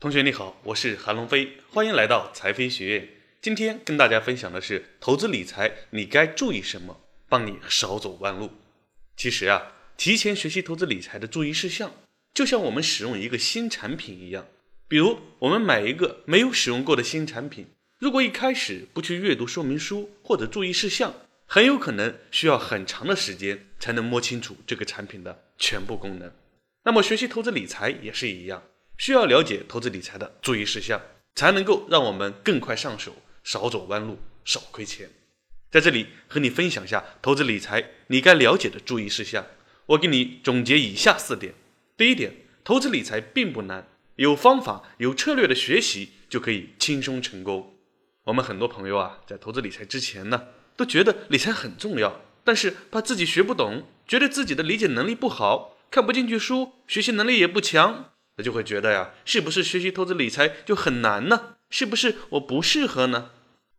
同学你好，我是韩龙飞，欢迎来到财飞学院。今天跟大家分享的是投资理财你该注意什么，帮你少走弯路。其实啊，提前学习投资理财的注意事项，就像我们使用一个新产品一样。比如我们买一个没有使用过的新产品，如果一开始不去阅读说明书或者注意事项，很有可能需要很长的时间才能摸清楚这个产品的全部功能。那么学习投资理财也是一样。需要了解投资理财的注意事项，才能够让我们更快上手，少走弯路，少亏钱。在这里和你分享下投资理财你该了解的注意事项。我给你总结以下四点：第一点，投资理财并不难，有方法、有策略的学习就可以轻松成功。我们很多朋友啊，在投资理财之前呢，都觉得理财很重要，但是怕自己学不懂，觉得自己的理解能力不好，看不进去书，学习能力也不强。就会觉得呀，是不是学习投资理财就很难呢？是不是我不适合呢？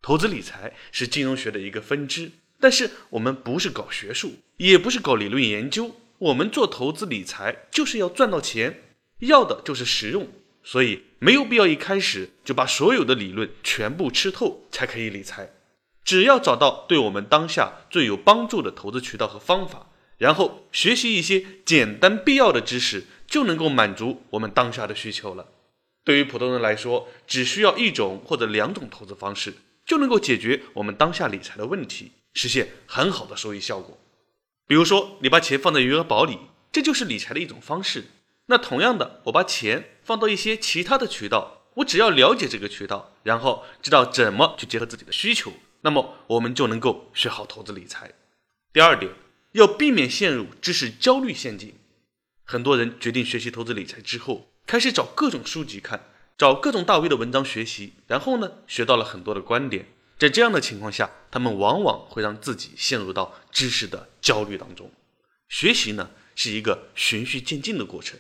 投资理财是金融学的一个分支，但是我们不是搞学术，也不是搞理论研究，我们做投资理财就是要赚到钱，要的就是实用，所以没有必要一开始就把所有的理论全部吃透才可以理财。只要找到对我们当下最有帮助的投资渠道和方法，然后学习一些简单必要的知识。就能够满足我们当下的需求了。对于普通人来说，只需要一种或者两种投资方式，就能够解决我们当下理财的问题，实现很好的收益效果。比如说，你把钱放在余额宝里，这就是理财的一种方式。那同样的，我把钱放到一些其他的渠道，我只要了解这个渠道，然后知道怎么去结合自己的需求，那么我们就能够学好投资理财。第二点，要避免陷入知识焦虑陷阱。很多人决定学习投资理财之后，开始找各种书籍看，找各种大 V 的文章学习，然后呢，学到了很多的观点。在这样的情况下，他们往往会让自己陷入到知识的焦虑当中。学习呢，是一个循序渐进的过程，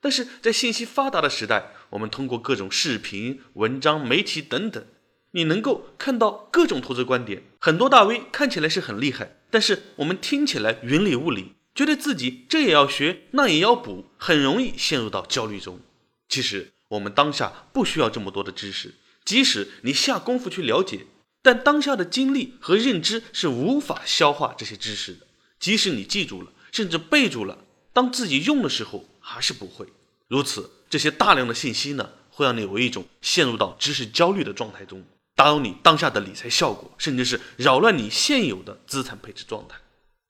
但是在信息发达的时代，我们通过各种视频、文章、媒体等等，你能够看到各种投资观点。很多大 V 看起来是很厉害，但是我们听起来云里雾里。觉得自己这也要学，那也要补，很容易陷入到焦虑中。其实我们当下不需要这么多的知识，即使你下功夫去了解，但当下的精力和认知是无法消化这些知识的。即使你记住了，甚至背住了，当自己用的时候还是不会。如此，这些大量的信息呢，会让你有一种陷入到知识焦虑的状态中，打扰你当下的理财效果，甚至是扰乱你现有的资产配置状态。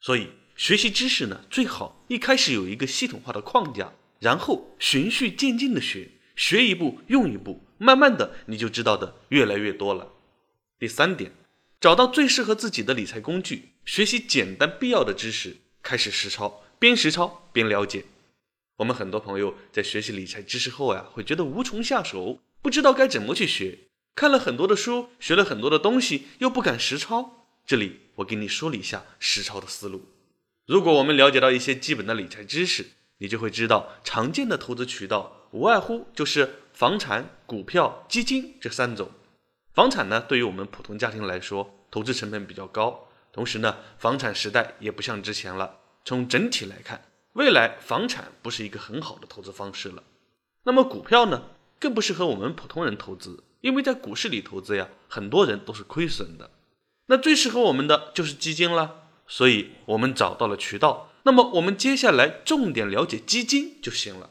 所以。学习知识呢，最好一开始有一个系统化的框架，然后循序渐进的学，学一步用一步，慢慢的你就知道的越来越多了。第三点，找到最适合自己的理财工具，学习简单必要的知识，开始实操，边实操边了解。我们很多朋友在学习理财知识后呀，会觉得无从下手，不知道该怎么去学，看了很多的书，学了很多的东西，又不敢实操。这里我给你梳理一下实操的思路。如果我们了解到一些基本的理财知识，你就会知道常见的投资渠道无外乎就是房产、股票、基金这三种。房产呢，对于我们普通家庭来说，投资成本比较高，同时呢，房产时代也不像之前了。从整体来看，未来房产不是一个很好的投资方式了。那么股票呢，更不适合我们普通人投资，因为在股市里投资呀，很多人都是亏损的。那最适合我们的就是基金了。所以我们找到了渠道，那么我们接下来重点了解基金就行了。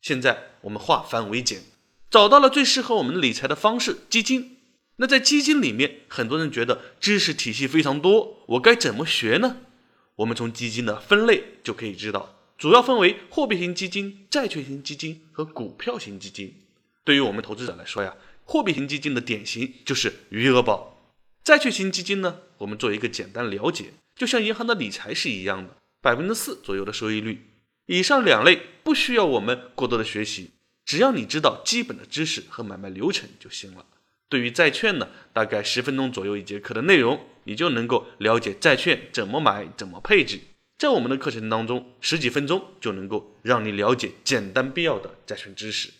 现在我们化繁为简，找到了最适合我们理财的方式——基金。那在基金里面，很多人觉得知识体系非常多，我该怎么学呢？我们从基金的分类就可以知道，主要分为货币型基金、债券型基金和股票型基金。对于我们投资者来说呀，货币型基金的典型就是余额宝，债券型基金呢，我们做一个简单了解。就像银行的理财是一样的，百分之四左右的收益率。以上两类不需要我们过多的学习，只要你知道基本的知识和买卖流程就行了。对于债券呢，大概十分钟左右一节课的内容，你就能够了解债券怎么买、怎么配置。在我们的课程当中，十几分钟就能够让你了解简单必要的债券知识。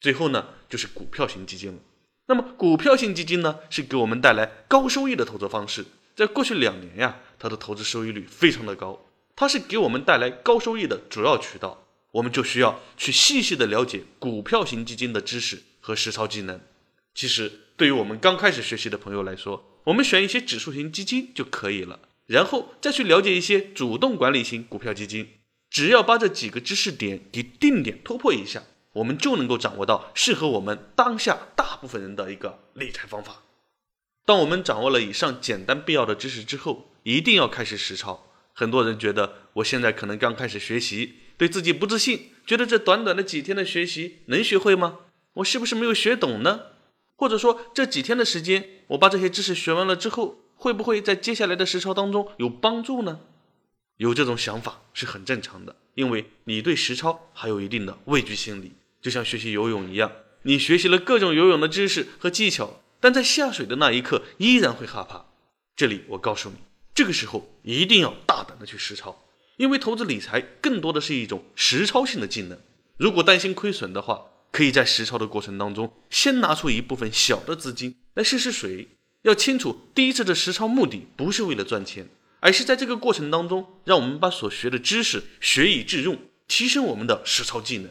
最后呢，就是股票型基金了。那么股票型基金呢，是给我们带来高收益的投资方式。在过去两年呀，它的投资收益率非常的高，它是给我们带来高收益的主要渠道。我们就需要去细细的了解股票型基金的知识和实操技能。其实，对于我们刚开始学习的朋友来说，我们选一些指数型基金就可以了，然后再去了解一些主动管理型股票基金。只要把这几个知识点给定点突破一下，我们就能够掌握到适合我们当下大部分人的一个理财方法。当我们掌握了以上简单必要的知识之后，一定要开始实操。很多人觉得我现在可能刚开始学习，对自己不自信，觉得这短短的几天的学习能学会吗？我是不是没有学懂呢？或者说这几天的时间，我把这些知识学完了之后，会不会在接下来的实操当中有帮助呢？有这种想法是很正常的，因为你对实操还有一定的畏惧心理，就像学习游泳一样，你学习了各种游泳的知识和技巧。但在下水的那一刻，依然会害怕。这里我告诉你，这个时候一定要大胆的去实操，因为投资理财更多的是一种实操性的技能。如果担心亏损的话，可以在实操的过程当中，先拿出一部分小的资金来试试水。要清楚，第一次的实操目的不是为了赚钱，而是在这个过程当中，让我们把所学的知识学以致用，提升我们的实操技能。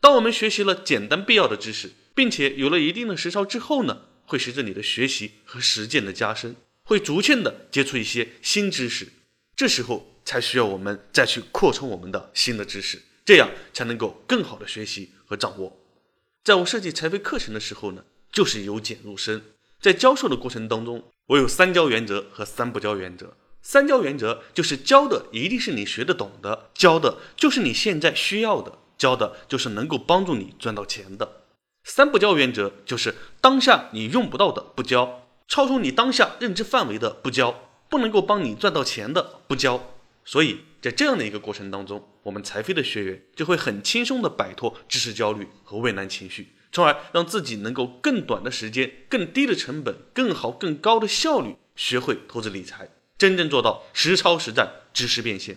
当我们学习了简单必要的知识，并且有了一定的实操之后呢？会随着你的学习和实践的加深，会逐渐的接触一些新知识，这时候才需要我们再去扩充我们的新的知识，这样才能够更好的学习和掌握。在我设计财飞课程的时候呢，就是由简入深，在教授的过程当中，我有三教原则和三不教原则。三教原则就是教的一定是你学得懂的，教的就是你现在需要的，教的就是能够帮助你赚到钱的。三不教原则就是当下你用不到的不教，超出你当下认知范围的不教，不能够帮你赚到钱的不教。所以在这样的一个过程当中，我们财飞的学员就会很轻松的摆脱知识焦虑和畏难情绪，从而让自己能够更短的时间、更低的成本、更好更高的效率学会投资理财，真正做到实操实战、知识变现。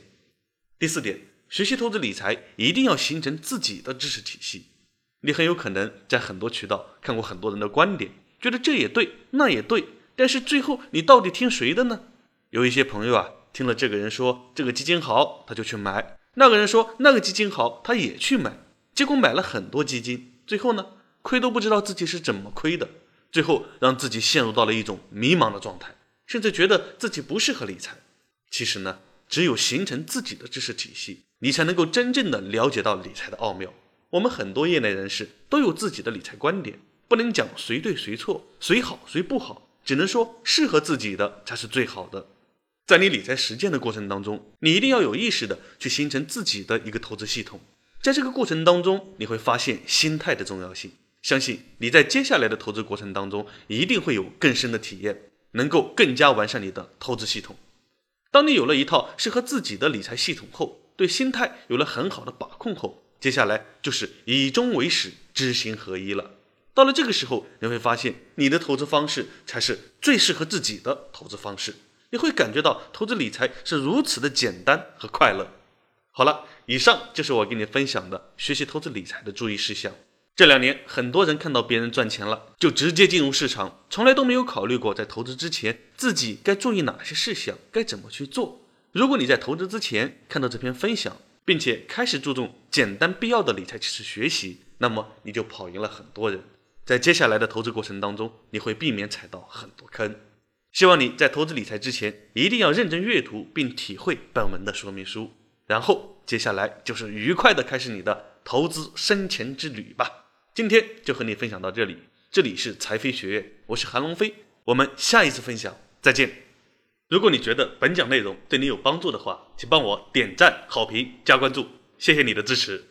第四点，学习投资理财一定要形成自己的知识体系。你很有可能在很多渠道看过很多人的观点，觉得这也对，那也对，但是最后你到底听谁的呢？有一些朋友啊，听了这个人说这个基金好，他就去买；那个人说那个基金好，他也去买，结果买了很多基金，最后呢，亏都不知道自己是怎么亏的，最后让自己陷入到了一种迷茫的状态，甚至觉得自己不适合理财。其实呢，只有形成自己的知识体系，你才能够真正的了解到理财的奥妙。我们很多业内人士都有自己的理财观点，不能讲谁对谁错，谁好谁不好，只能说适合自己的才是最好的。在你理财实践的过程当中，你一定要有意识的去形成自己的一个投资系统。在这个过程当中，你会发现心态的重要性。相信你在接下来的投资过程当中，一定会有更深的体验，能够更加完善你的投资系统。当你有了一套适合自己的理财系统后，对心态有了很好的把控后。接下来就是以终为始，知行合一了。到了这个时候，你会发现你的投资方式才是最适合自己的投资方式。你会感觉到投资理财是如此的简单和快乐。好了，以上就是我给你分享的学习投资理财的注意事项。这两年，很多人看到别人赚钱了，就直接进入市场，从来都没有考虑过在投资之前自己该注意哪些事项，该怎么去做。如果你在投资之前看到这篇分享，并且开始注重简单必要的理财知识学习，那么你就跑赢了很多人。在接下来的投资过程当中，你会避免踩到很多坑。希望你在投资理财之前，一定要认真阅读并体会本文的说明书，然后接下来就是愉快的开始你的投资生钱之旅吧。今天就和你分享到这里，这里是财飞学院，我是韩龙飞，我们下一次分享再见。如果你觉得本讲内容对你有帮助的话，请帮我点赞、好评、加关注，谢谢你的支持。